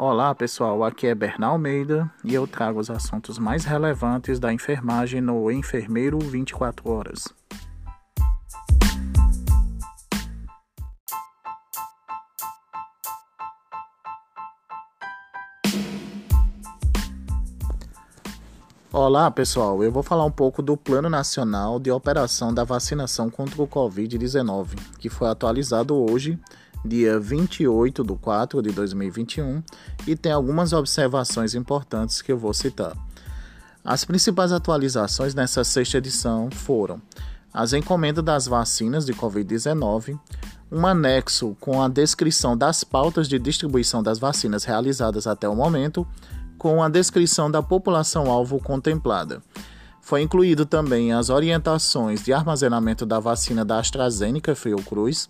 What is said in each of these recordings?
Olá pessoal, aqui é Bernal Almeida e eu trago os assuntos mais relevantes da enfermagem no Enfermeiro 24 Horas. Olá pessoal, eu vou falar um pouco do Plano Nacional de Operação da Vacinação contra o Covid-19, que foi atualizado hoje dia 28 de 4 de 2021, e tem algumas observações importantes que eu vou citar. As principais atualizações nessa sexta edição foram as encomendas das vacinas de Covid-19, um anexo com a descrição das pautas de distribuição das vacinas realizadas até o momento, com a descrição da população-alvo contemplada. Foi incluído também as orientações de armazenamento da vacina da AstraZeneca Fiocruz,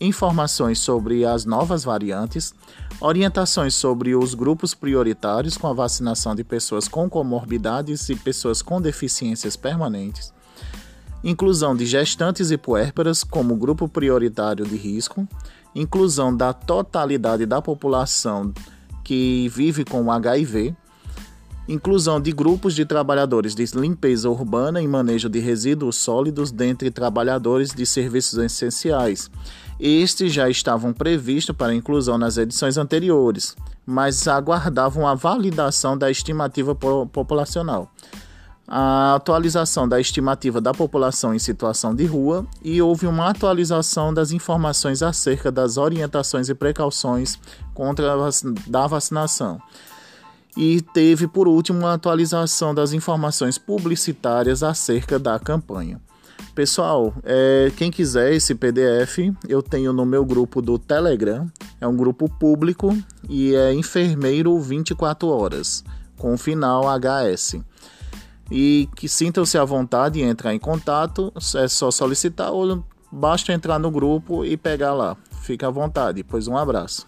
informações sobre as novas variantes, orientações sobre os grupos prioritários com a vacinação de pessoas com comorbidades e pessoas com deficiências permanentes, inclusão de gestantes e puérperas como grupo prioritário de risco, inclusão da totalidade da população que vive com HIV inclusão de grupos de trabalhadores de limpeza urbana e manejo de resíduos sólidos dentre trabalhadores de serviços essenciais. Estes já estavam previstos para inclusão nas edições anteriores, mas aguardavam a validação da estimativa populacional. A atualização da estimativa da população em situação de rua e houve uma atualização das informações acerca das orientações e precauções contra a da vacinação e teve por último uma atualização das informações publicitárias acerca da campanha. Pessoal, é, quem quiser esse PDF, eu tenho no meu grupo do Telegram. É um grupo público e é enfermeiro 24 horas, com final HS. E que sintam-se à vontade e entrar em contato, é só solicitar ou basta entrar no grupo e pegar lá. Fique à vontade, pois um abraço.